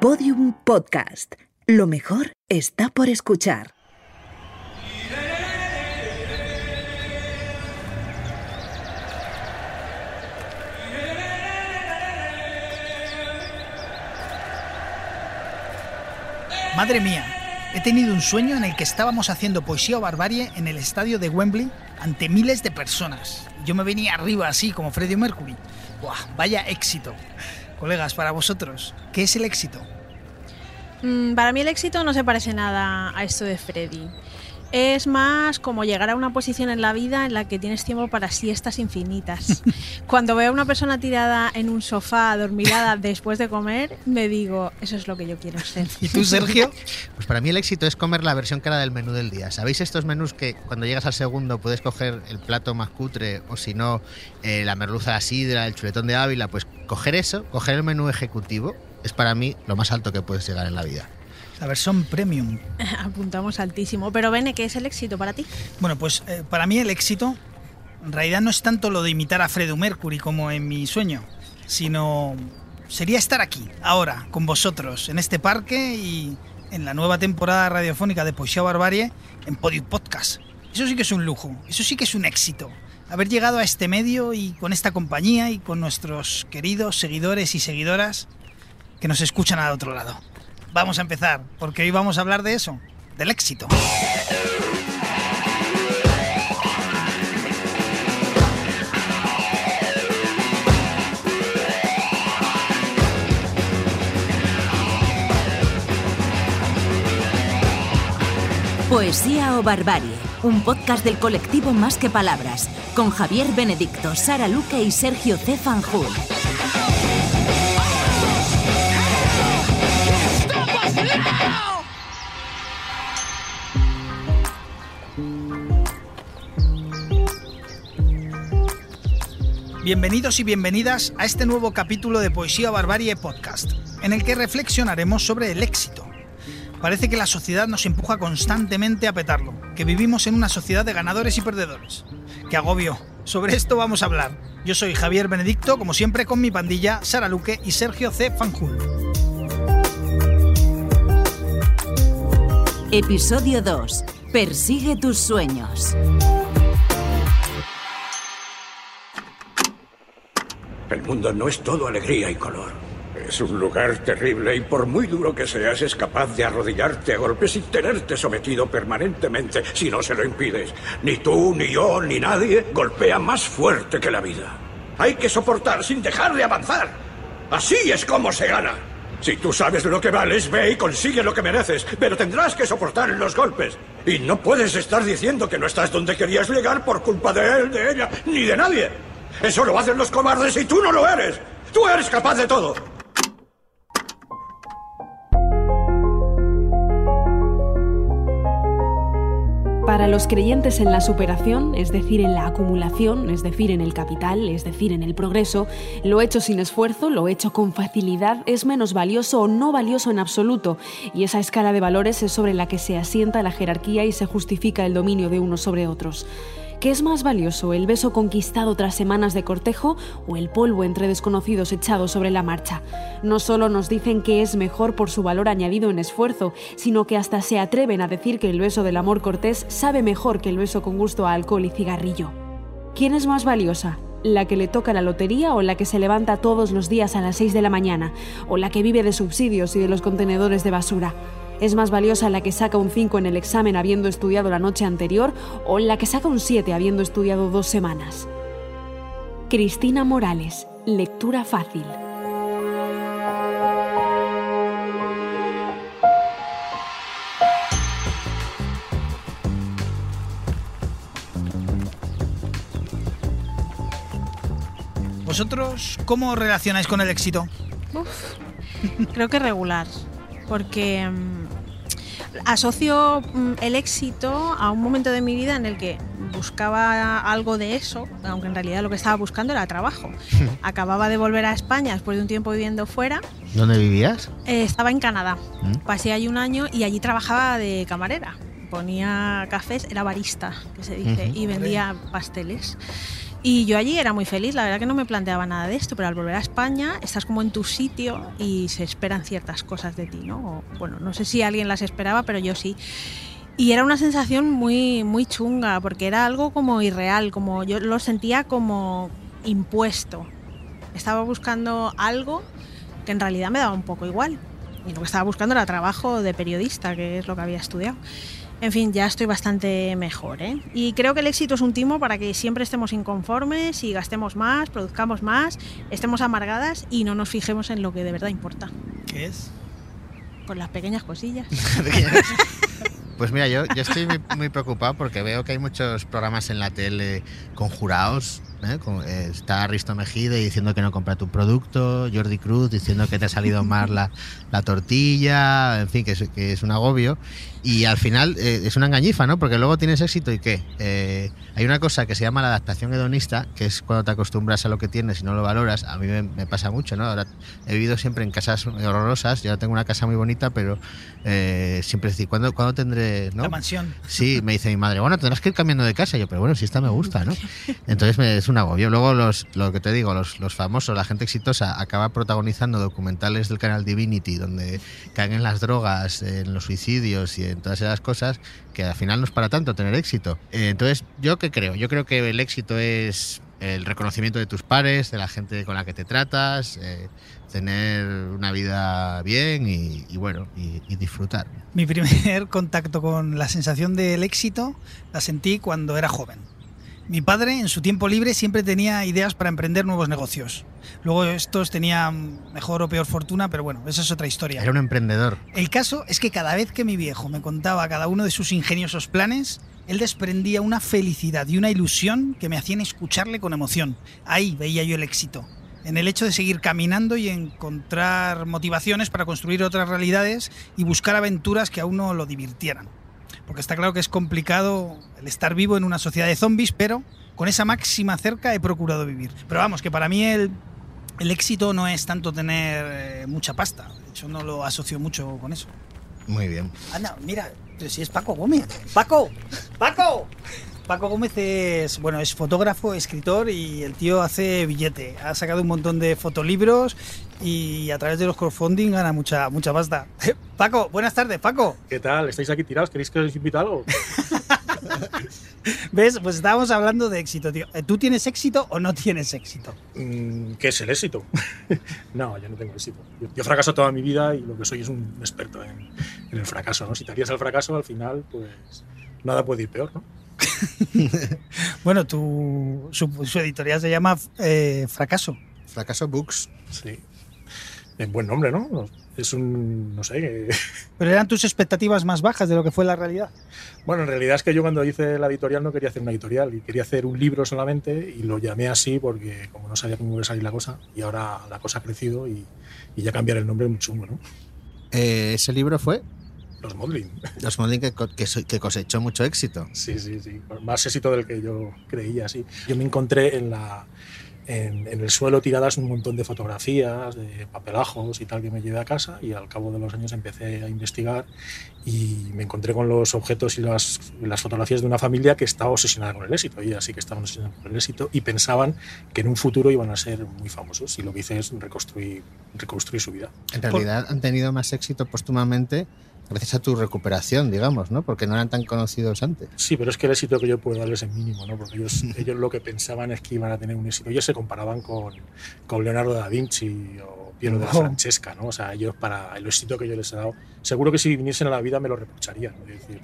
Podium Podcast. Lo mejor está por escuchar. Madre mía, he tenido un sueño en el que estábamos haciendo poesía o barbarie en el estadio de Wembley ante miles de personas. Yo me venía arriba así como Freddie Mercury. Buah, vaya éxito. Colegas, para vosotros, ¿qué es el éxito? Mm, para mí el éxito no se parece nada a esto de Freddy. Es más como llegar a una posición en la vida en la que tienes tiempo para siestas infinitas. Cuando veo a una persona tirada en un sofá, dormilada después de comer, me digo, eso es lo que yo quiero ser. ¿Y tú, Sergio? Pues para mí el éxito es comer la versión cara del menú del día. ¿Sabéis estos menús que cuando llegas al segundo puedes coger el plato más cutre o si no, eh, la merluza de sidra, el chuletón de Ávila? Pues coger eso, coger el menú ejecutivo, es para mí lo más alto que puedes llegar en la vida. La versión premium. Apuntamos altísimo. Pero Bene, ¿qué es el éxito para ti? Bueno, pues eh, para mí el éxito en realidad no es tanto lo de imitar a Freddie Mercury como en mi sueño, sino sería estar aquí, ahora, con vosotros, en este parque y en la nueva temporada radiofónica de Poesía Barbarie en Podium Podcast. Eso sí que es un lujo, eso sí que es un éxito. Haber llegado a este medio y con esta compañía y con nuestros queridos seguidores y seguidoras que nos escuchan al otro lado. Vamos a empezar, porque hoy vamos a hablar de eso, del éxito. Poesía o Barbarie, un podcast del colectivo Más que Palabras, con Javier Benedicto, Sara Luque y Sergio C. Fanjul. Bienvenidos y bienvenidas a este nuevo capítulo de Poesía Barbarie Podcast, en el que reflexionaremos sobre el éxito. Parece que la sociedad nos empuja constantemente a petarlo, que vivimos en una sociedad de ganadores y perdedores. ¡Qué agobio! Sobre esto vamos a hablar. Yo soy Javier Benedicto, como siempre con mi pandilla Sara Luque y Sergio C. Fanjul. Episodio 2. Persigue tus sueños. El mundo no es todo alegría y color. Es un lugar terrible y por muy duro que seas es capaz de arrodillarte a golpes y tenerte sometido permanentemente si no se lo impides. Ni tú, ni yo, ni nadie golpea más fuerte que la vida. Hay que soportar sin dejar de avanzar. Así es como se gana. Si tú sabes lo que vales, ve y consigue lo que mereces, pero tendrás que soportar los golpes. Y no puedes estar diciendo que no estás donde querías llegar por culpa de él, de ella, ni de nadie. Eso lo hacen los cobardes y tú no lo eres. Tú eres capaz de todo. Para los creyentes en la superación, es decir, en la acumulación, es decir, en el capital, es decir, en el progreso, lo hecho sin esfuerzo, lo hecho con facilidad, es menos valioso o no valioso en absoluto, y esa escala de valores es sobre la que se asienta la jerarquía y se justifica el dominio de unos sobre otros. ¿Qué es más valioso, el beso conquistado tras semanas de cortejo o el polvo entre desconocidos echado sobre la marcha? No solo nos dicen que es mejor por su valor añadido en esfuerzo, sino que hasta se atreven a decir que el beso del amor cortés sabe mejor que el beso con gusto a alcohol y cigarrillo. ¿Quién es más valiosa? ¿La que le toca la lotería o la que se levanta todos los días a las 6 de la mañana? ¿O la que vive de subsidios y de los contenedores de basura? ¿Es más valiosa la que saca un 5 en el examen habiendo estudiado la noche anterior o la que saca un 7 habiendo estudiado dos semanas? Cristina Morales, lectura fácil. ¿Vosotros cómo os relacionáis con el éxito? Uf, creo que regular, porque mm, asocio mm, el éxito a un momento de mi vida en el que buscaba algo de eso, aunque en realidad lo que estaba buscando era trabajo. Acababa de volver a España después de un tiempo viviendo fuera. ¿Dónde vivías? Eh, estaba en Canadá. ¿Mm? Pasé allí un año y allí trabajaba de camarera. Ponía cafés, era barista, que se dice, Ujú. y vendía pasteles. Y yo allí era muy feliz, la verdad que no me planteaba nada de esto, pero al volver a España estás como en tu sitio y se esperan ciertas cosas de ti, ¿no? Bueno, no sé si alguien las esperaba, pero yo sí. Y era una sensación muy, muy chunga, porque era algo como irreal, como yo lo sentía como impuesto. Estaba buscando algo que en realidad me daba un poco igual. Y lo que estaba buscando era trabajo de periodista, que es lo que había estudiado. En fin, ya estoy bastante mejor. ¿eh? Y creo que el éxito es un timo para que siempre estemos inconformes y gastemos más, produzcamos más, estemos amargadas y no nos fijemos en lo que de verdad importa. ¿Qué es? Pues las pequeñas cosillas. Pues mira, yo, yo estoy muy, muy preocupado porque veo que hay muchos programas en la tele con jurados. ¿Eh? Con- eh, está Risto Mejide diciendo que no compra tu producto, Jordi Cruz diciendo que te ha salido mal la, la tortilla, en fin, que es, que es un agobio. Y al final eh, es una engañifa, ¿no? Porque luego tienes éxito y ¿qué? Eh, hay una cosa que se llama la adaptación hedonista, que es cuando te acostumbras a lo que tienes y no lo valoras. A mí me, me pasa mucho, ¿no? Ahora he vivido siempre en casas horrorosas, yo tengo una casa muy bonita, pero eh, siempre decir, ¿cuándo, ¿cuándo tendré...? ¿no? La mansión. Sí, me dice mi madre, bueno, tendrás que ir cambiando de casa. Y yo, pero bueno, si esta me gusta, ¿no? Entonces me, un agobio. Luego, los, lo que te digo, los, los famosos, la gente exitosa, acaba protagonizando documentales del canal Divinity, donde caen en las drogas, en los suicidios y en todas esas cosas, que al final no es para tanto tener éxito. Eh, entonces, ¿yo qué creo? Yo creo que el éxito es el reconocimiento de tus pares, de la gente con la que te tratas, eh, tener una vida bien y, y bueno, y, y disfrutar. Mi primer contacto con la sensación del éxito la sentí cuando era joven. Mi padre en su tiempo libre siempre tenía ideas para emprender nuevos negocios. Luego estos tenían mejor o peor fortuna, pero bueno, esa es otra historia. Era un emprendedor. El caso es que cada vez que mi viejo me contaba cada uno de sus ingeniosos planes, él desprendía una felicidad y una ilusión que me hacían escucharle con emoción. Ahí veía yo el éxito. En el hecho de seguir caminando y encontrar motivaciones para construir otras realidades y buscar aventuras que a uno lo divirtieran. Porque está claro que es complicado el estar vivo en una sociedad de zombies, pero con esa máxima cerca he procurado vivir. Pero vamos, que para mí el, el éxito no es tanto tener eh, mucha pasta. Hecho, no lo asocio mucho con eso. Muy bien. Anda, mira, pero si es Paco Gómez. ¡Paco! ¡Paco! Paco Gómez es, bueno, es fotógrafo, escritor y el tío hace billete. Ha sacado un montón de fotolibros y a través de los crowdfunding gana mucha, mucha pasta. Paco, buenas tardes, Paco. ¿Qué tal? ¿Estáis aquí tirados? ¿Queréis que os invite a algo? ¿Ves? Pues estábamos hablando de éxito, tío. ¿Tú tienes éxito o no tienes éxito? Mm, ¿Qué es el éxito? no, yo no tengo éxito. Yo, yo fracaso toda mi vida y lo que soy es un experto en, en el fracaso, ¿no? Si te harías al fracaso, al final, pues nada puede ir peor, ¿no? Bueno, tu, su, su editorial se llama eh, Fracaso. Fracaso Books. Sí. En buen nombre, ¿no? Es un, no sé, Pero eran tus expectativas más bajas de lo que fue la realidad. Bueno, en realidad es que yo cuando hice la editorial no quería hacer una editorial y quería hacer un libro solamente y lo llamé así porque como no sabía cómo iba a salir la cosa y ahora la cosa ha crecido y, y ya cambiar el nombre es muy chungo, ¿no? Eh, ese libro fue Los Modlin. Los Modeling que, que, que cosechó mucho éxito. Sí, sí, sí. Más éxito del que yo creía, sí. Yo me encontré en, la, en, en el suelo tiradas un montón de fotografías, de papelajos y tal que me llevé a casa y al cabo de los años empecé a investigar y me encontré con los objetos y las, las fotografías de una familia que estaba obsesionada con el éxito. Y así que estaban obsesionados con el éxito y pensaban que en un futuro iban a ser muy famosos y lo que hice es reconstruir, reconstruir su vida. En realidad han tenido más éxito póstumamente gracias a tu recuperación, digamos, ¿no? Porque no eran tan conocidos antes. Sí, pero es que el éxito que yo puedo darles es mínimo, ¿no? Porque ellos, ellos lo que pensaban es que iban a tener un éxito. Ellos se comparaban con, con Leonardo da Vinci o Piero de la. Francesca, ¿no? O sea, ellos para el éxito que yo les he dado, seguro que si viniesen a la vida me lo reprocharían.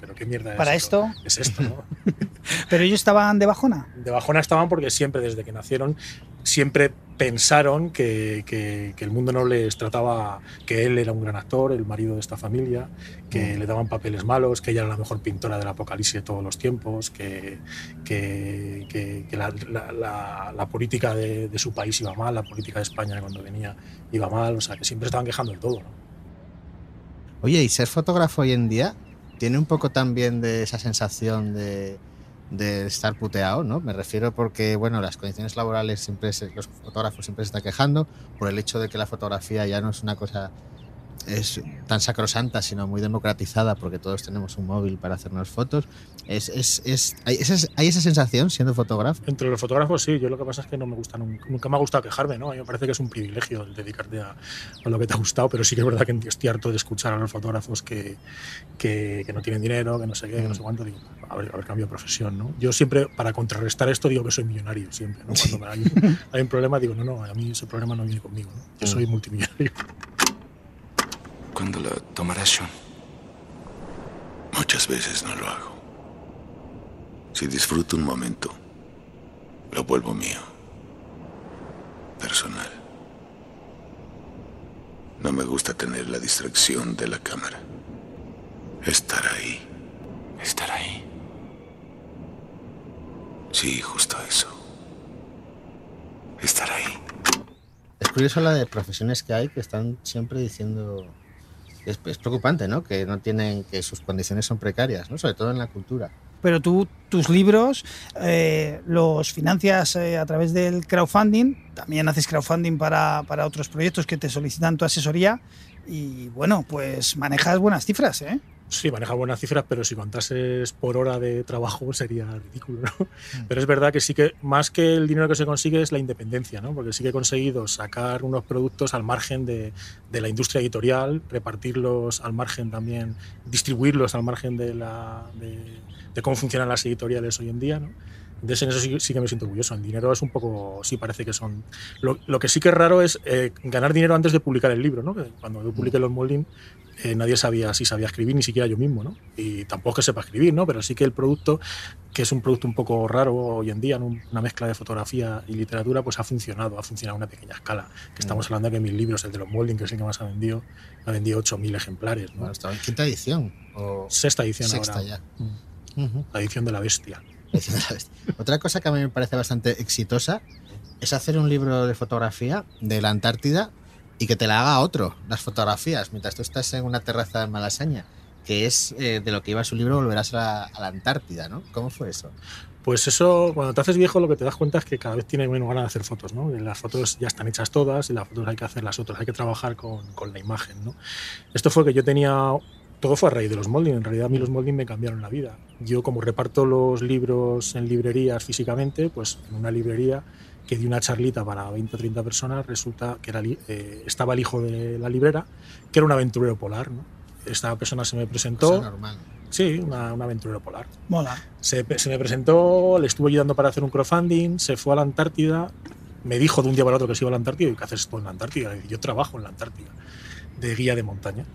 pero qué mierda es Para esto, Es esto, ¿no? pero ellos estaban de bajona. De bajona estaban porque siempre, desde que nacieron, siempre pensaron que, que- que el mundo no les trataba, que él era un gran actor, el marido de esta familia, que le daban papeles malos, que ella era la mejor pintora del apocalipsis de todos los tiempos, que, que, que- que la, la- la- la política de, de su país iba mal, la política de España cuando venía iba mal, o sea, que siempre estaban quejando de todo. ¿no? Oye, y ser fotógrafo hoy en día tiene un poco también de esa sensación de, de estar puteado, ¿no? Me refiero porque, bueno, las condiciones laborales siempre se- los fotógrafos siempre se están quejando por el hecho de que la fotografía ya no es una cosa tan sacrosanta, sino muy democratizada, porque todos tenemos un móvil para hacernos fotos. Es, es, es, hay, esa, hay, esa, sensación siendo fotógrafo. Entre los fotógrafos sí, yo lo que pasa es que no me gusta, nunca me ha gustado quejarme, ¿no? A mí me parece que es un privilegio el dedicarte a, a lo que te ha gustado, pero sí que es verdad que estoy harto de escuchar a los fotógrafos que, que, que no tienen dinero, que no sé qué, que no sé cuánto, digo, a ver, a ver, cambio de profesión, ¿no? Yo siempre, para contrarrestar esto, digo que soy millonario, siempre, ¿no? Cuando hay, hay, un problema, digo, no, no, a mí ese problema no viene conmigo, ¿no? Yo soy multimillonario. ¿Cuándo la tomarás, Sean? Muchas veces no lo hago. Si disfruto un momento, lo vuelvo mío. Personal. No me gusta tener la distracción de la cámara. Estar ahí. Estar ahí. Sí, justo eso. Estar ahí. Es curioso la de profesiones que hay que están siempre diciendo es, es, preocupante, ¿no? Que no tienen, que sus condiciones son precarias, ¿no? Sobre todo en la cultura. Pero tú, tus libros eh, los financias eh, a través del crowdfunding, también haces crowdfunding para, para, otros proyectos que te solicitan tu asesoría y bueno, pues manejas buenas cifras, ¿eh? Sí, maneja buenas cifras, pero si contases por hora de trabajo sería ridículo, ¿no? Mm. Pero es verdad que sí que más que el dinero que se consigue es la independencia, ¿no? Porque sí que he conseguido sacar unos productos al margen de, de la industria editorial, repartirlos al margen también, distribuirlos al margen de, la, de, de cómo funcionan las editoriales hoy en día, ¿no? Entonces en eso sí, sí, que me siento orgulloso. El dinero es un poco, sí parece que son... Lo, lo que sí que es raro es eh, ganar dinero antes de publicar el libro, ¿no? Cuando yo publiqué los Molding, eh, nadie sabía si sabía escribir, ni siquiera yo mismo, ¿no? Y tampoco es que sepa escribir, ¿no? Pero sí que el producto, que es un producto un poco raro hoy en día, ¿no? una mezcla de fotografía y literatura, pues ha funcionado, ha funcionado a una pequeña escala. Que estamos hablando de que mis libros, el de los Molding, que es el que más ha vendido, ha vendido 8.000 ejemplares, ¿no? Bueno, estaba en quinta edición. O... Sexta edición Sexta ahora. ya. Mm. Uh -huh. La edición de la bestia. Otra cosa que a mí me parece bastante exitosa es hacer un libro de fotografía de la Antártida y que te la haga otro, las fotografías, mientras tú estás en una terraza en Malasaña, que es eh, de lo que iba su libro Volverás a la, Antártida, ¿no? ¿Cómo fue eso? Pues eso, cuando te haces viejo, lo que te das cuenta es que cada vez tienes menos ganas de hacer fotos, ¿no? Las fotos ya están hechas todas y las fotos hay que hacer las otras, hay que trabajar con, con la imagen, ¿no? Esto fue que yo tenía todo fue a raíz de los molding. En realidad a mí los molding me cambiaron la vida. Yo como reparto los libros en librerías físicamente, pues en una librería que di una charlita para 20 o 30 personas, resulta que era, eh, estaba el hijo de la librera, que era un aventurero polar. ¿no? Esta persona se me presentó. Cosa normal. Sí, una, un aventurero polar. Mola. Se, se, me presentó, le estuve ayudando para hacer un crowdfunding, se fue a la Antártida, me dijo de un día para otro que se iba a la Antártida y ¿qué haces tú en la Antártida? Y yo trabajo en la Antártida, de guía de montaña.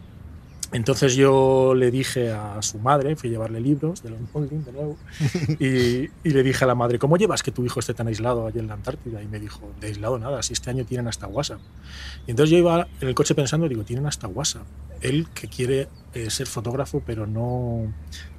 Entonces yo le dije a su madre, fui a llevarle libros de los Molding de nuevo, y, y, le dije a la madre, ¿cómo llevas que tu hijo esté tan aislado allí en la Antártida? Y me dijo, de aislado nada, si este año tienen hasta WhatsApp. Y entonces yo iba en el coche pensando, digo, tienen hasta WhatsApp. Él que quiere eh, ser fotógrafo, pero no,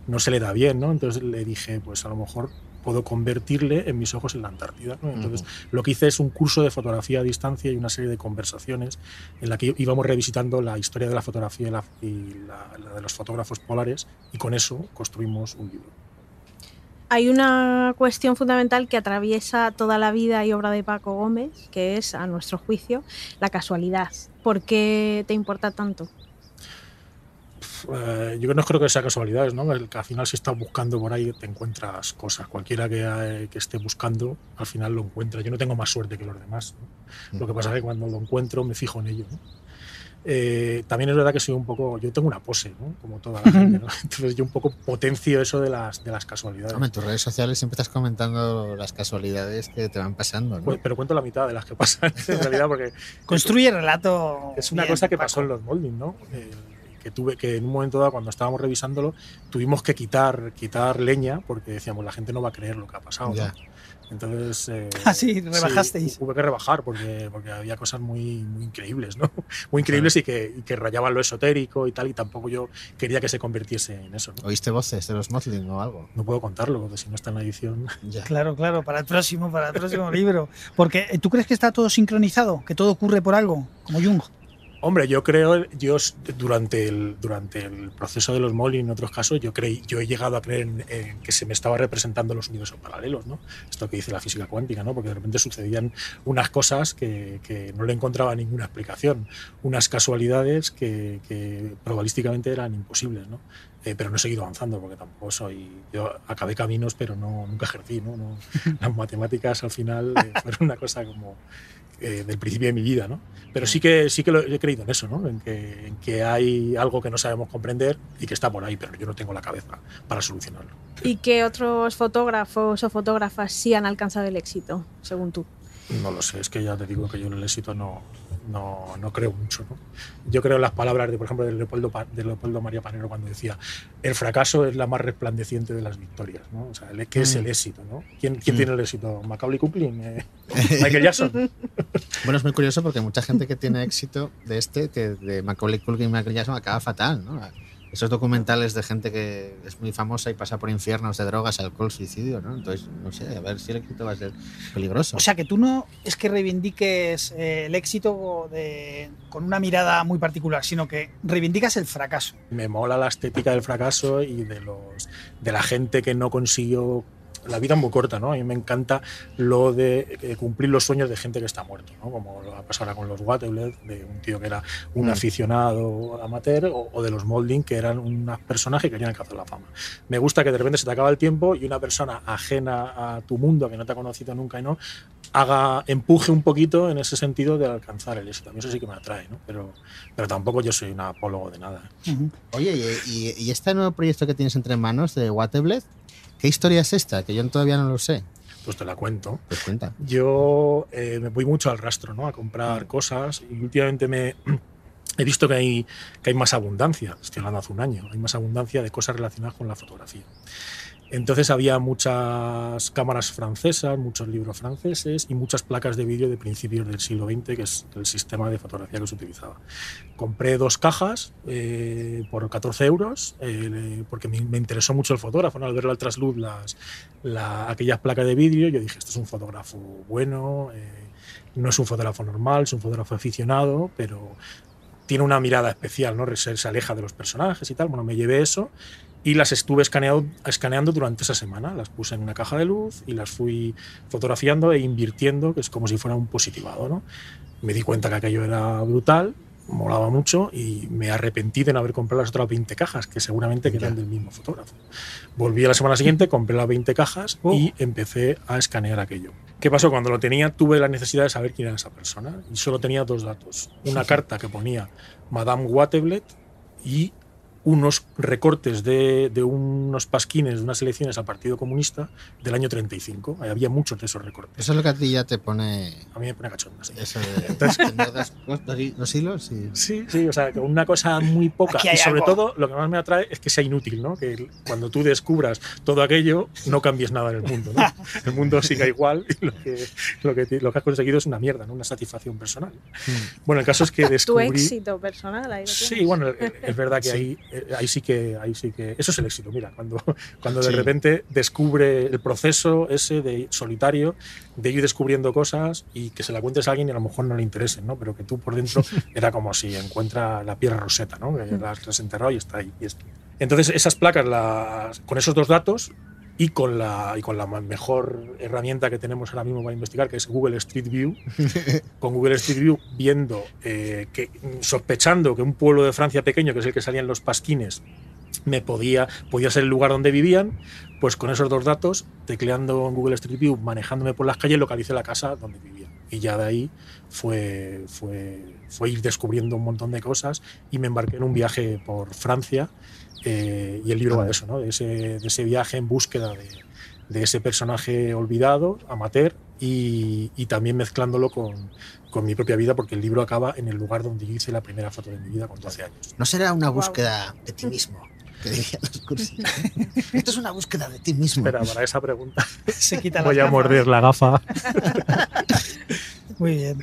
no se le da bien, ¿no? Entonces le dije, pues a lo mejor puedo convertirle en mis ojos en la Antártida. ¿no? Entonces, uh -huh. lo que hice es un curso de fotografía a distancia y una serie de conversaciones en la que íbamos revisitando la historia de la fotografía y la, y la, la de los fotógrafos polares y con eso construimos un libro. Hay una cuestión fundamental que atraviesa toda la vida y obra de Paco Gómez, que es, a nuestro juicio, la casualidad. ¿Por qué te importa tanto? Eh, yo no creo que sea casualidades, ¿no? El que al final si estás buscando por ahí te encuentras cosas. Cualquiera que, eh, que, esté buscando al final lo encuentra. Yo no tengo más suerte que los demás. ¿no? Lo que pasa es que cuando lo encuentro me fijo en ello. ¿no? Eh, también es verdad que soy un poco, yo tengo una pose, ¿no? como toda la gente, ¿no? entonces yo un poco potencio eso de las, de las casualidades. Hombre, en tus redes sociales siempre estás comentando las casualidades que te van pasando. ¿no? Pues, pero cuento la mitad de las que pasan en realidad porque construye relato. Es una bien, cosa que Paco. pasó en los molding, ¿no? Eh, que tuve que en un momento dado cuando estábamos revisándolo tuvimos que quitar quitar leña porque decíamos la gente no va a creer lo que ha pasado Ya. ¿no? entonces eh, Ah, sí, rebajasteis. sí, hubo que rebajar porque, porque había cosas muy, muy increíbles no muy increíbles y, que, y que rayaban lo esotérico y tal y tampoco yo quería que se convirtiese en eso ¿no? ¿Oíste voces de los Mothling o algo? no puedo contarlo porque si no está en la edición Ya. Claro, claro, para el próximo, para el próximo libro. Porque eh, ¿tú crees que está todo sincronizado? ¿Que todo ocurre por algo? Como Jung. Hombre, yo creo, yo durante el, durante el proceso de los MOL y en otros casos, yo, creí, yo he llegado a creer en, que se me estaba representando los universos paralelos, ¿no? Esto que dice la física cuántica, ¿no? Porque de repente sucedían unas cosas que, que no le encontraba ninguna explicación, unas casualidades que, que probabilísticamente eran imposibles, ¿no? Eh, pero no he seguido avanzando porque tampoco soy. Yo acabé caminos, pero no, nunca ejercí, ¿no? no las matemáticas al final eh, fueron una cosa como eh, del principio de mi vida, ¿no? Pero sí que, sí que lo, he creído en eso, ¿no? En que, en que, hay algo que no sabemos comprender y que está por ahí, pero yo no tengo la cabeza para solucionarlo. ¿Y qué otros fotógrafos o fotógrafas sí han alcanzado el éxito, según tú? No lo sé, es que ya te digo que yo en el éxito no, no, no creo mucho. ¿no? Yo creo en las palabras, de, por ejemplo, de Leopoldo, de Leopoldo María Panero cuando decía el fracaso es la más resplandeciente de las victorias. ¿no? O sea, ¿qué es el mm. éxito? ¿no? ¿Quién, quién mm. tiene el éxito? ¿Macaulay Culkin? Eh, ¿Michael Jackson? bueno, es muy curioso porque mucha gente que tiene éxito de este, que de Macaulay Culkin y Michael Jackson, acaba fatal. ¿no? Esos documentales de gente que es muy famosa y pasa por infiernos de drogas, alcohol, suicidio, ¿no? Entonces, no sé, a ver si el éxito va a ser peligroso. O sea, que tú no es que reivindiques eh, el éxito con una mirada muy particular, sino que reivindicas el fracaso. Me mola la estética del fracaso y de, los, de la gente que no consiguió la vida es muy corta, ¿no? A mí me encanta lo de eh, cumplir los sueños de gente que está muerto, ¿no? Como lo ha pasado ahora con los Waterloo, de un tío que era un mm. aficionado amateur, o, de los Molding, que eran unas personas que querían alcanzar la fama. Me gusta que de repente se te acaba el tiempo y una persona ajena a tu mundo, que no te ha conocido nunca y no, haga, empuje un poquito en ese sentido de alcanzar el éxito. A mí eso sí que me atrae, ¿no? Pero, pero tampoco yo soy un apólogo de nada. ¿eh? Oye, ¿y, ¿y, este nuevo proyecto que tienes entre manos de Waterblade, ¿Qué historia es esta? Que yo todavía no lo sé. Pues te la cuento. Pues cuenta. Yo eh, me voy mucho al rastro, ¿no? A comprar cosas y últimamente me he visto que hay, que hay más abundancia, estoy hablando hace un año, hay más abundancia de cosas relacionadas con la fotografía. Entonces había muchas cámaras francesas, muchos libros franceses y muchas placas de vídeo de principios del siglo XX, que es el sistema de fotografía que se utilizaba. Compré dos cajas eh, por 14 euros, eh, porque me, interesó mucho el fotógrafo. Al ver al trasluz las, aquellas placas de vídeo, yo dije, esto es un fotógrafo bueno, eh, no es un fotógrafo normal, es un fotógrafo aficionado, pero tiene una mirada especial, ¿no? se, se aleja de los personajes y tal. Bueno, me llevé eso y las estuve escaneado, escaneando durante esa semana. Las puse en una caja de luz y las fui fotografiando e invirtiendo, que es como si fuera un positivado. ¿no? Me di cuenta que aquello era brutal, molaba mucho y me arrepentí de no haber comprado las otras 20 cajas, que seguramente eran del mismo fotógrafo. Volví a la semana siguiente, compré las 20 cajas oh. y empecé a escanear aquello. ¿Qué pasó? Cuando lo tenía tuve la necesidad de saber quién era esa persona y solo tenía dos datos. Una carta que ponía Madame Watteblet y unos recortes de, de, unos pasquines de unas elecciones al Partido Comunista del año 35. Había muchos de esos recortes. Eso es lo que a ti ya te pone... A mí me pone cachonda, sí. Eso de Entonces, los hilos y... Sí, sí, o sea, una cosa muy poca. Y sobre todo, lo que más me atrae es que sea inútil, ¿no? Que cuando tú descubras todo aquello, no cambies nada en el mundo, ¿no? El mundo siga igual y lo que, lo que, lo que has conseguido es una mierda, ¿no? Una satisfacción personal. Mm. Bueno, el caso es que descubrí... Tu éxito personal, ahí lo Sí, bueno, es verdad que ahí eh, ahí sí que, ahí sí que, eso es el éxito, mira, cuando, cuando de repente descubre el proceso ese de solitario, de ir descubriendo cosas y que se la cuentes a alguien y a lo mejor no le interesen, ¿no? Pero que tú por dentro era como si encuentra la piedra roseta, ¿no? Que las, las enterrado y está ahí. Y Entonces esas placas, las, con esos dos datos, y con la, y con la mejor herramienta que tenemos ahora mismo para investigar, que es Google Street View, con Google Street View viendo, eh, que, sospechando que un pueblo de Francia pequeño, que es el que salían los pasquines, me podía, podía ser el lugar donde vivían, pues con esos dos datos, tecleando en Google Street View, manejándome por las calles, localicé la casa donde vivía. Y ya de ahí fue, fue, fue ir descubriendo un montón de cosas y me embarqué en un viaje por Francia eh, y el libro va de eso, ¿no? de, ese, de ese viaje en búsqueda de, de ese personaje olvidado, amateur, y, y también mezclándolo con, con, mi propia vida, porque el libro acaba en el lugar donde yo hice la primera foto de mi vida con 12 años. ¿No será una búsqueda de ti mismo? Que dirían los Esto es una búsqueda de ti mismo. Espera, para esa pregunta Se quita voy a morder la gafa. Muy bien.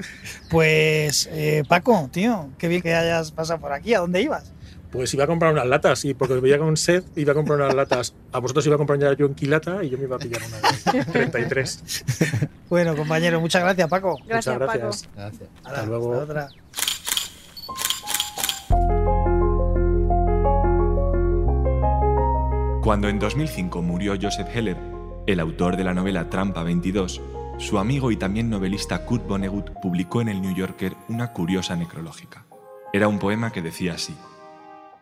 Pues, eh, Paco, tío, qué bien que hayas pasado por aquí. ¿A dónde ibas? Pues iba a comprar unas latas, y porque os veía con sed, iba a comprar unas latas. A vosotros iba a comprar ya yo en quilata y yo me iba a pillar una de 33. bueno, compañero, muchas gracias, Paco. Muchas gracias. Gracias. Hasta, luego. Otra. Cuando en 2005 murió Joseph Heller, el autor de la novela Trampa 22, su amigo y también novelista Kurt Vonnegut publicó en el New Yorker una curiosa necrológica. Era un poema que decía así: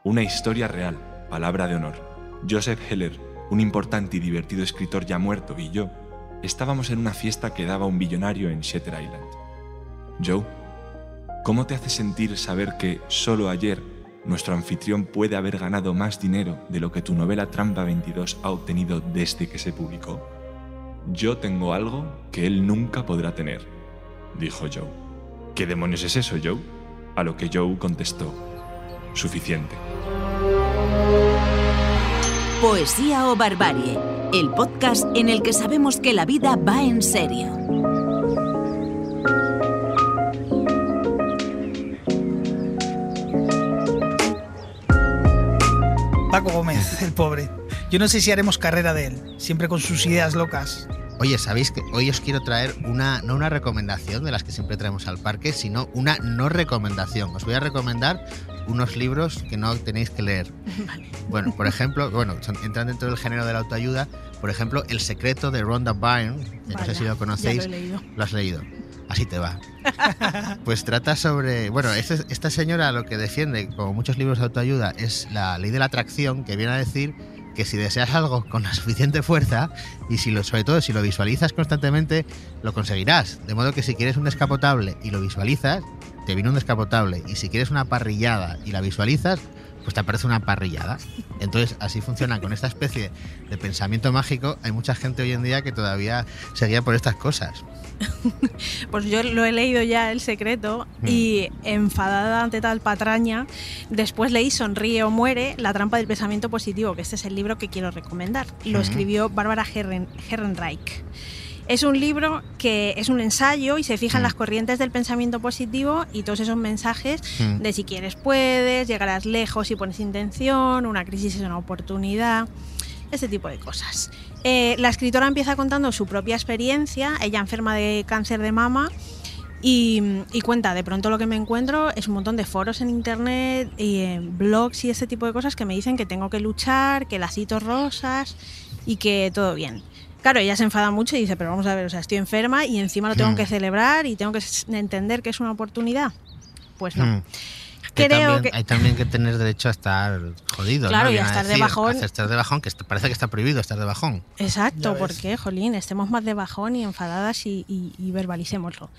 una historia real, palabra de honor. Joseph Heller, un importante y divertido escritor ya muerto, y yo, estábamos en una fiesta que daba un billonario en Shutter Island. Joe, ¿cómo te hace sentir saber que solo ayer nuestro anfitrión puede haber ganado más dinero de lo que tu novela Trampa 22 ha obtenido desde que se publicó? Yo tengo algo que él nunca podrá tener, dijo Joe. ¿Qué demonios es eso, Joe? A lo que Joe contestó, suficiente. Poesía o Barbarie, el podcast en el que sabemos que la vida va en serio. Paco Gómez, el pobre. Yo no sé si haremos carrera de él, siempre con sus ideas locas. Oye, ¿sabéis que hoy os quiero traer una, no una recomendación de las que siempre traemos al parque, sino una no recomendación? Os voy a recomendar unos libros que no tenéis que leer. Bueno, por ejemplo, bueno, entran dentro del género de la autoayuda, por ejemplo, El secreto de Rhonda Byrne, que no sé si lo conocéis. Lo has leído. Así te va. Pues trata sobre. Bueno, este- esta señora lo que defiende, como muchos libros de autoayuda, es la ley de la atracción, que viene a decir que si deseas algo con la suficiente fuerza y si lo, sobre todo si lo visualizas constantemente, lo conseguirás. De modo que si quieres un descapotable y lo visualizas, te viene un descapotable. Y si quieres una parrillada y la visualizas, pues te aparece una parrillada. Entonces, así funciona con esta especie de pensamiento mágico. Hay mucha gente hoy en día que todavía se guía por estas cosas. Pues yo lo he leído ya, El Secreto, Mm. y enfadada ante tal patraña, después leí Sonríe o Muere, La trampa del pensamiento positivo, que este es el libro que quiero recomendar. Lo Mm. escribió Bárbara Herren, Herrenreich. Es un libro que es un ensayo y se fija en Mm. las corrientes del pensamiento positivo y todos esos mensajes Mm. de si quieres puedes, llegarás lejos si pones intención, una crisis es una oportunidad, este tipo de cosas. Eh, la escritora empieza contando su propia experiencia, ella enferma de cáncer de mama y, y cuenta, de pronto lo que me encuentro es un montón de foros en internet y en blogs y ese tipo de cosas que me dicen que tengo que luchar, que lacitos rosas y que todo bien. Claro, ella se enfada mucho y dice, pero vamos a ver, o sea, estoy enferma y encima lo tengo que celebrar y tengo que entender que es una oportunidad. Pues no. Mm. Creo también- que Hay también que tener derecho a estar jodido. Claro, ¿no? y a estar de decir, bajón. a estar de bajón, que parece que está prohibido estar de bajón. Exacto, porque, jolín, estemos más de bajón y enfadadas y, y- y verbalicémoslo.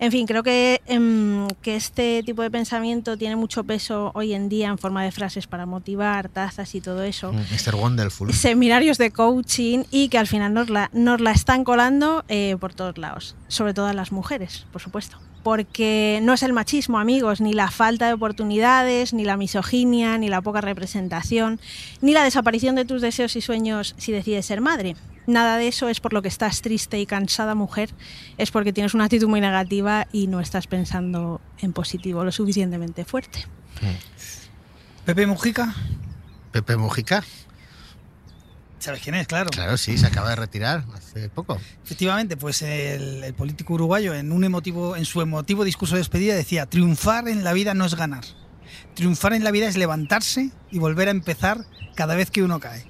En fin, creo que, em, que este tipo de pensamiento tiene mucho peso hoy en día en forma de frases para motivar, tazas y todo eso. Mm, Mr. Wonderful. Seminarios de coaching y que al final nos la, nos la están colando eh, por todos lados, sobre todo a las mujeres, por supuesto. Porque no es el machismo, amigos, ni la falta de oportunidades, ni la misoginia, ni la poca representación, ni la desaparición de tus deseos y sueños si decides ser madre. Nada de eso es por lo que estás triste y cansada, mujer, es porque tienes una actitud muy negativa y no estás pensando en positivo lo suficientemente fuerte. Pepe Mujica, Pepe Mujica. ¿Sabes quién es? Claro. Claro, sí, se acaba de retirar hace poco. Efectivamente, pues el, el político uruguayo en un emotivo, en su emotivo discurso de despedida decía: triunfar en la vida no es ganar. Triunfar en la vida es levantarse y volver a empezar cada vez que uno cae.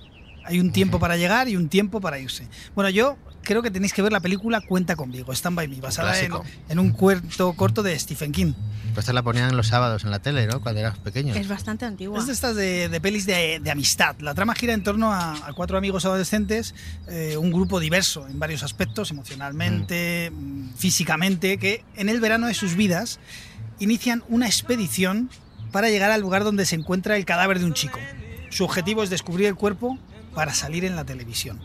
Hay un tiempo para llegar y un tiempo para irse. Bueno, yo creo que tenéis que ver la película Cuenta conmigo, Stand by Me, basada en, en un cuento corto de Stephen King. Pues esta la ponían los sábados en la tele, ¿no? Cuando eras pequeño. Es bastante antigua. Es de estas de, de pelis de, de amistad. La trama gira en torno a, a cuatro amigos adolescentes, eh, un grupo diverso en varios aspectos, emocionalmente, mm, físicamente, que en el verano de sus vidas inician una expedición para llegar al lugar donde se encuentra el cadáver de un chico. Su objetivo es descubrir el cuerpo para salir en la televisión.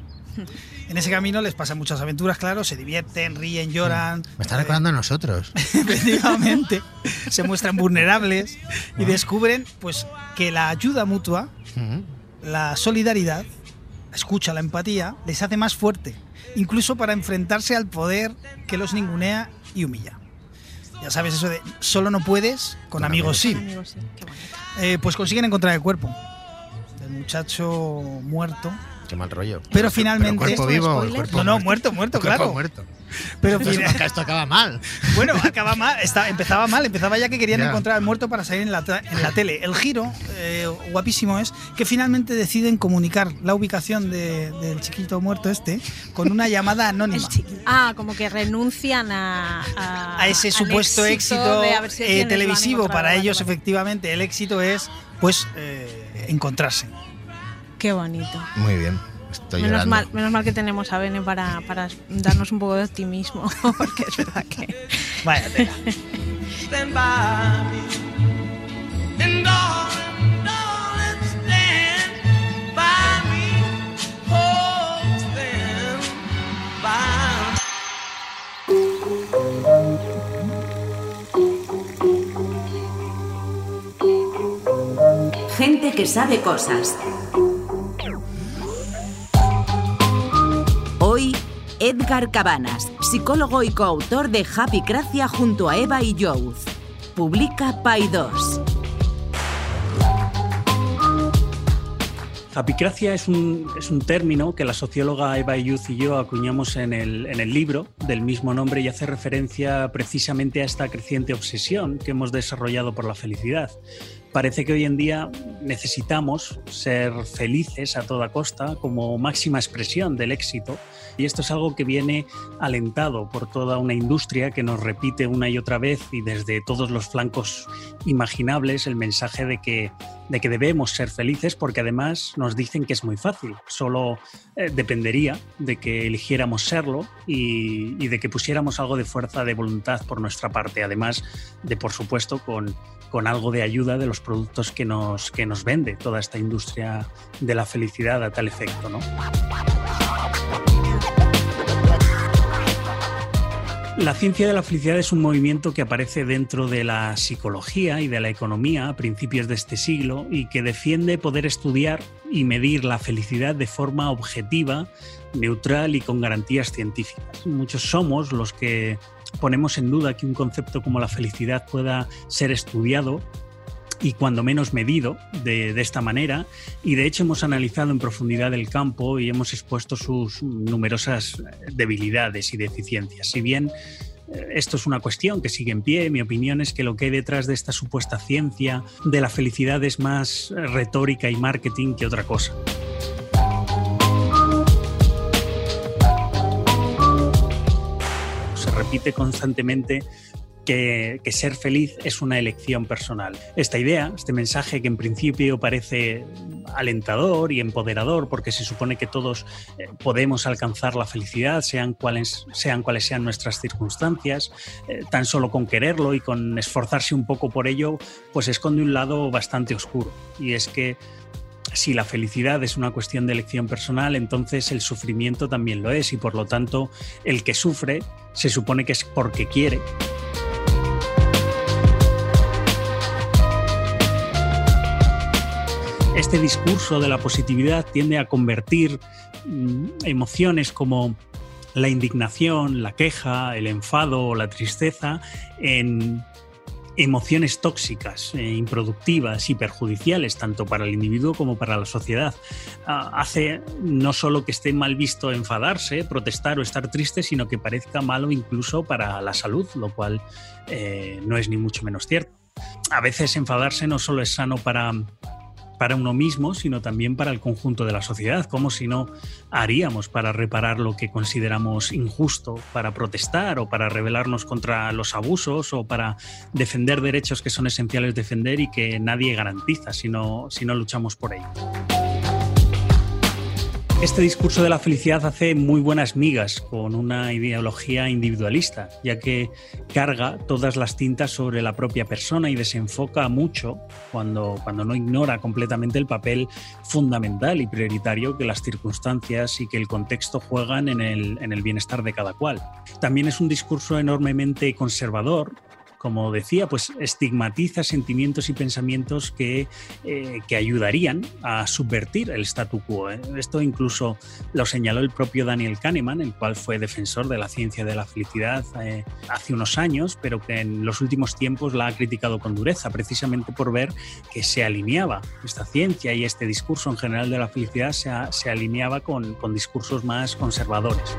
En ese camino les pasan muchas aventuras, claro, se divierten, ríen, lloran. Me está eh, recordando a nosotros. efectivamente, se muestran vulnerables y descubren pues que la ayuda mutua, la solidaridad, la escucha, la empatía, les hace más fuerte, incluso para enfrentarse al poder que los ningunea y humilla. Ya sabes eso de solo no puedes, con, Con amigos, sí. Amigos, sí, qué bonito. Eh, pues consiguen encontrar el cuerpo del muchacho muerto qué mal rollo. Pero finalmente. cuerpo vivo, cuerpo no, no, muerto, muerto, claro. muerto. Pero esto acaba mal. Bueno, acaba mal, empezaba mal, empezaba ya que querían encontrar al muerto para salir en la, en la tele. El giro, eh, guapísimo, es que finalmente deciden comunicar la ubicación del chiquito muerto este con una llamada anónima. Ah, como que renuncian a, a, ese supuesto éxito, eh, televisivo. Para ellos, efectivamente, el éxito es pues eh, encontrarse. Qué bonito. Muy bien. menos, mal, menos mal que tenemos a Bene para, para darnos un poco de optimismo, porque es verdad que. Vaya Que sabe cosas. Hoy, Edgar Cabanas, psicólogo y coautor de Happy Cracia junto a Eva y Youth. Publica Pai 2. Apicracia es un, es un término que la socióloga Eva Youth y yo acuñamos en el, en el libro del mismo nombre y hace referencia precisamente a esta creciente obsesión que hemos desarrollado por la felicidad parece que hoy en día necesitamos ser felices a toda costa como máxima expresión del éxito. Y esto es algo que viene alentado por toda una industria que nos repite una y otra vez y desde todos los flancos imaginables el mensaje de que, de que debemos ser felices porque además nos dicen que es muy fácil, solo eh, dependería de que eligiéramos serlo y, y de que pusiéramos algo de fuerza de voluntad por nuestra parte, además de por supuesto con con algo de ayuda de los productos que nos, que nos vende toda esta industria de la felicidad a tal efecto. ¿no? La ciencia de la felicidad es un movimiento que aparece dentro de la psicología y de la economía a principios de este siglo y que defiende poder estudiar y medir la felicidad de forma objetiva, neutral y con garantías científicas. Muchos somos los que ponemos en duda que un concepto como la felicidad pueda ser estudiado y cuando menos medido de, esta manera. Y de hecho hemos analizado en profundidad el campo y hemos expuesto sus numerosas debilidades y deficiencias. Si bien eh, esto es una cuestión que sigue en pie. Mi opinión es que lo que hay detrás de esta supuesta ciencia de la felicidad es más retórica y marketing que otra cosa. repite constantemente que, ser feliz es una elección personal. Esta idea, este mensaje que en principio parece alentador y empoderador, porque se supone que todos eh, podemos alcanzar la felicidad, sean cuales sean, nuestras circunstancias, eh, tan solo con quererlo y con esforzarse un poco por ello, pues esconde un lado bastante oscuro. Y es que si la felicidad es una cuestión de elección personal, entonces el sufrimiento también lo es y por lo tanto el que sufre se supone que es porque quiere. Este discurso de la positividad tiende a convertir mm, emociones como la indignación, la queja, el enfado o la tristeza en emociones tóxicas, eh, improductivas y perjudiciales tanto para el individuo como para la sociedad. Ah, hace no solo que esté mal visto enfadarse, protestar o estar triste, sino que parezca malo incluso para la salud, lo cual eh, no es ni mucho menos cierto. A veces enfadarse no solo es sano para para uno mismo, sino también para el conjunto de la sociedad. como si no haríamos para reparar lo que consideramos injusto, para protestar o para rebelarnos contra los abusos o para defender derechos que son esenciales defender y que nadie garantiza si no, si no luchamos por ello? Este discurso de la felicidad hace muy buenas migas con una ideología individualista, ya que carga todas las tintas sobre la propia persona y desenfoca mucho cuando, cuando no ignora completamente el papel fundamental y prioritario que las circunstancias y que el contexto juegan en el, en el bienestar de cada cual. También es un discurso enormemente conservador como decía, pues estigmatiza sentimientos y pensamientos que, eh, que ayudarían a subvertir el statu quo. ¿eh? Esto incluso lo señaló el propio Daniel Kahneman, el cual fue defensor de la ciencia de la felicidad eh, hace unos años, pero que en los últimos tiempos la ha criticado con dureza, precisamente por ver que se alineaba esta ciencia y este discurso en general de la felicidad se, se alineaba con, con discursos más conservadores.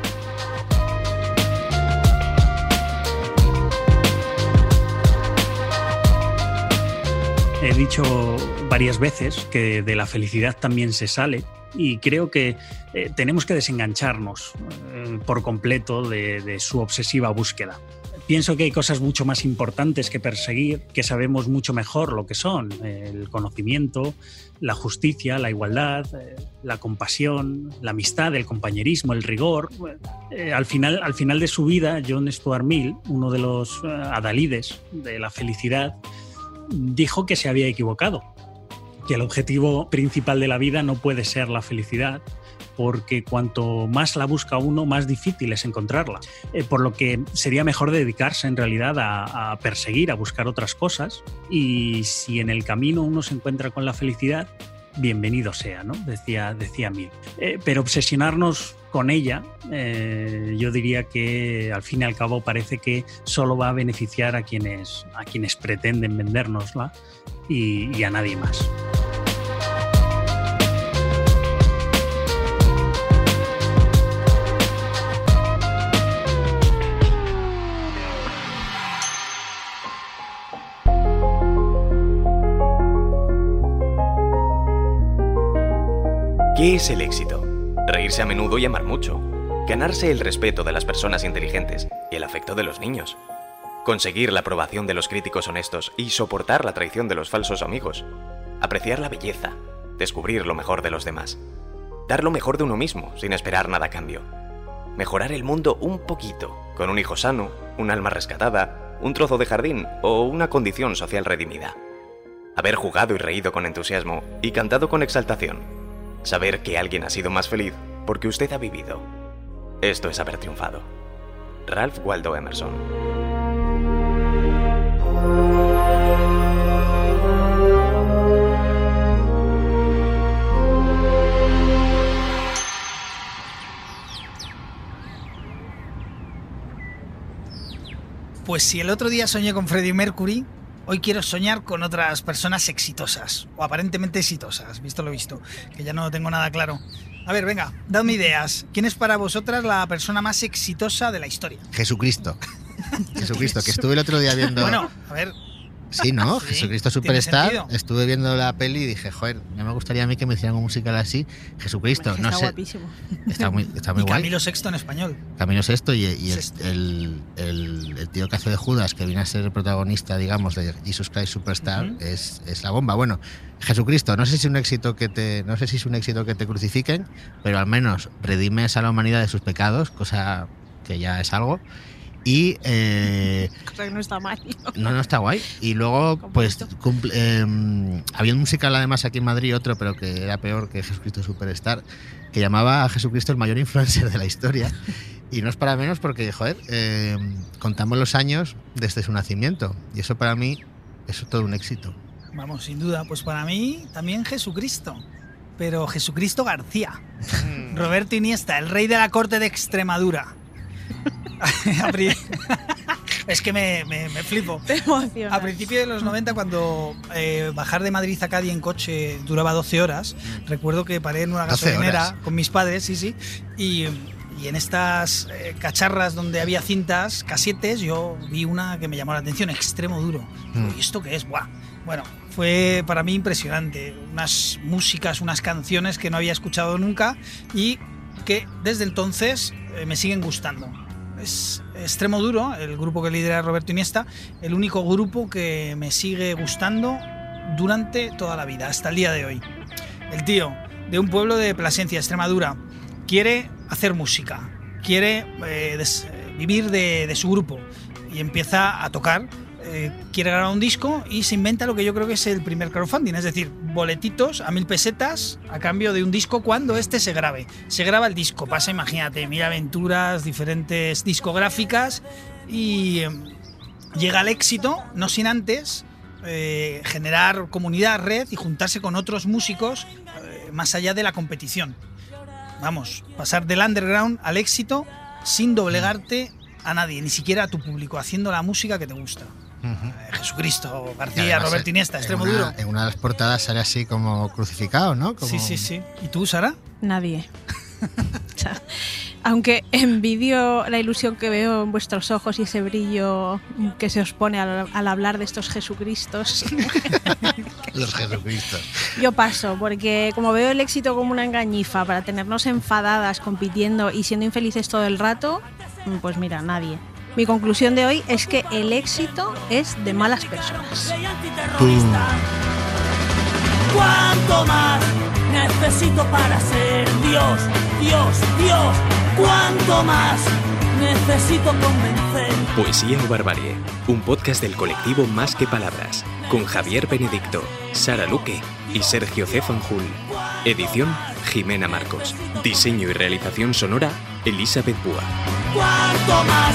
He dicho varias veces que de la felicidad también se sale y creo que eh, tenemos que desengancharnos eh, por completo de, de su obsesiva búsqueda pienso que hay cosas mucho más importantes que perseguir, que sabemos mucho mejor lo que son, el conocimiento, la justicia, la igualdad, eh, la compasión, la amistad, el compañerismo, el rigor. Eh, al, final, al final de su vida, John Stuart Mill, uno de los eh, adalides de la felicidad, dijo que se había equivocado, que el objetivo principal de la vida no puede ser la felicidad, porque cuanto más la busca uno, más difícil es encontrarla. Eh, por lo que sería mejor dedicarse en realidad a, perseguir, a buscar otras cosas. Y si en el camino uno se encuentra con la felicidad, bienvenido sea, ¿no? Decía, decía Mill. Eh, pero obsesionarnos con ella, eh, yo diría que al fin y al cabo parece que solo va a beneficiar a quienes, a quienes pretenden vendérnosla y a nadie más. ¿Qué es el éxito? Reírse a menudo y amar mucho. Ganarse el respeto de las personas inteligentes y el afecto de los niños. Conseguir la aprobación de los críticos honestos y soportar la traición de los falsos amigos. Apreciar la belleza. Descubrir lo mejor de los demás. Dar lo mejor de uno mismo sin esperar nada a cambio. Mejorar el mundo un poquito, con un hijo sano, un alma rescatada, un trozo de jardín o una condición social redimida. Haber jugado y reído con entusiasmo y cantado con exaltación Saber que alguien ha sido más feliz porque usted ha vivido. Esto es haber triunfado. Ralph Waldo Emerson. Pues si el otro día soñé con Freddie Mercury, Hoy quiero soñar con otras personas exitosas, o aparentemente exitosas, visto lo visto, que ya no tengo nada claro. A ver, venga, dadme ideas. ¿Quién es para vosotras la persona más exitosa de la historia? Jesucristo. Jesucristo, que estuve el otro día viendo... Bueno, a ver, Sí, ¿no? Jesucristo Superstar. Estuve viendo la peli y dije, joder, no me gustaría a mí que me hicieran un musical así. Jesucristo, no está sé. guapísimo. Está muy, está muy y guay. Camilo VI en español. Camilo VI y, y el, tío que hace de Judas, que viene a ser el protagonista, digamos, de Jesus Christ Superstar, es, es la bomba. Bueno, Jesucristo, no sé si es un éxito que te, no sé si es un éxito que te crucifiquen, pero al menos redimes a la humanidad de sus pecados, cosa que ya es algo. Y eh, Cosa que no está mal. no, no está guay. Y luego, pues, cumple- eh, había un musical además aquí en Madrid, otro, pero que era peor que Jesucristo Superstar, que llamaba a Jesucristo el mayor influencer de la historia. Y no es para menos porque, joder, eh, contamos los años desde su nacimiento. Y eso para mí es todo un éxito. Vamos, sin duda. Pues para mí también Jesucristo. Pero Jesucristo García. Roberto Iniesta, el rey de la corte de Extremadura. Es que me, me- me flipo. Te. A principios de los 90, cuando eh, bajar de Madrid a Cádiz en coche duraba 12 horas, recuerdo que paré en una 12 gasolinera con mis padres, sí, sí, y, y en estas eh, cacharras donde había cintas, casetes, yo vi una que me llamó la atención, extremo duro. Mm. ¿Y esto qué es? Buah. Bueno, fue para mí impresionante. Unas músicas, unas canciones que no había escuchado nunca y que desde entonces eh, me siguen gustando. Es Extremo Duro, el grupo que lidera Roberto Iniesta, el único grupo que me sigue gustando durante toda la vida, hasta el día de hoy. El tío de un pueblo de Plasencia, Extremadura, quiere hacer música, quiere eh, eh, vivir de, de su grupo y empieza a tocar. Eh, quiere grabar un disco y se inventa lo que yo creo que es el primer crowdfunding, es decir, boletitos a mil pesetas a cambio de un disco cuando este se grabe. Se graba el disco, pasa, imagínate, mil aventuras, diferentes discográficas y eh, llega al éxito, no sin antes eh, generar comunidad, red y juntarse con otros músicos más allá de la competición. Vamos, pasar del underground al éxito sin doblegarte a nadie, ni siquiera a tu público, haciendo la música que te gusta. Eh, Jesucristo, García, además, Robert Iniesta, en extremo una- duro. En una de las portadas sale así como crucificado, ¿no? Como- Sí, sí, sí. ¿Y tú, Sara? Nadie. O sea, aunque envidio la ilusión que veo en vuestros ojos y ese brillo que se os pone al, al hablar de estos Jesucristos, Los Jesucristos. yo paso, porque como veo el éxito como una engañifa para tenernos enfadadas, compitiendo y siendo infelices todo el rato, pues mira, nadie. Mi conclusión de hoy es que el éxito es de malas personas. ¿Cuánto más necesito para ser Dios? Dios, Dios, ¿cuánto más necesito convencer? Poesía o Barbarie, un podcast del colectivo Más que Palabras, con Javier Benedicto, Sara Luque y Sergio C. Fanjul. Edición Jimena Marcos. Diseño y realización sonora Elizabeth Búa. ¿Cuánto más?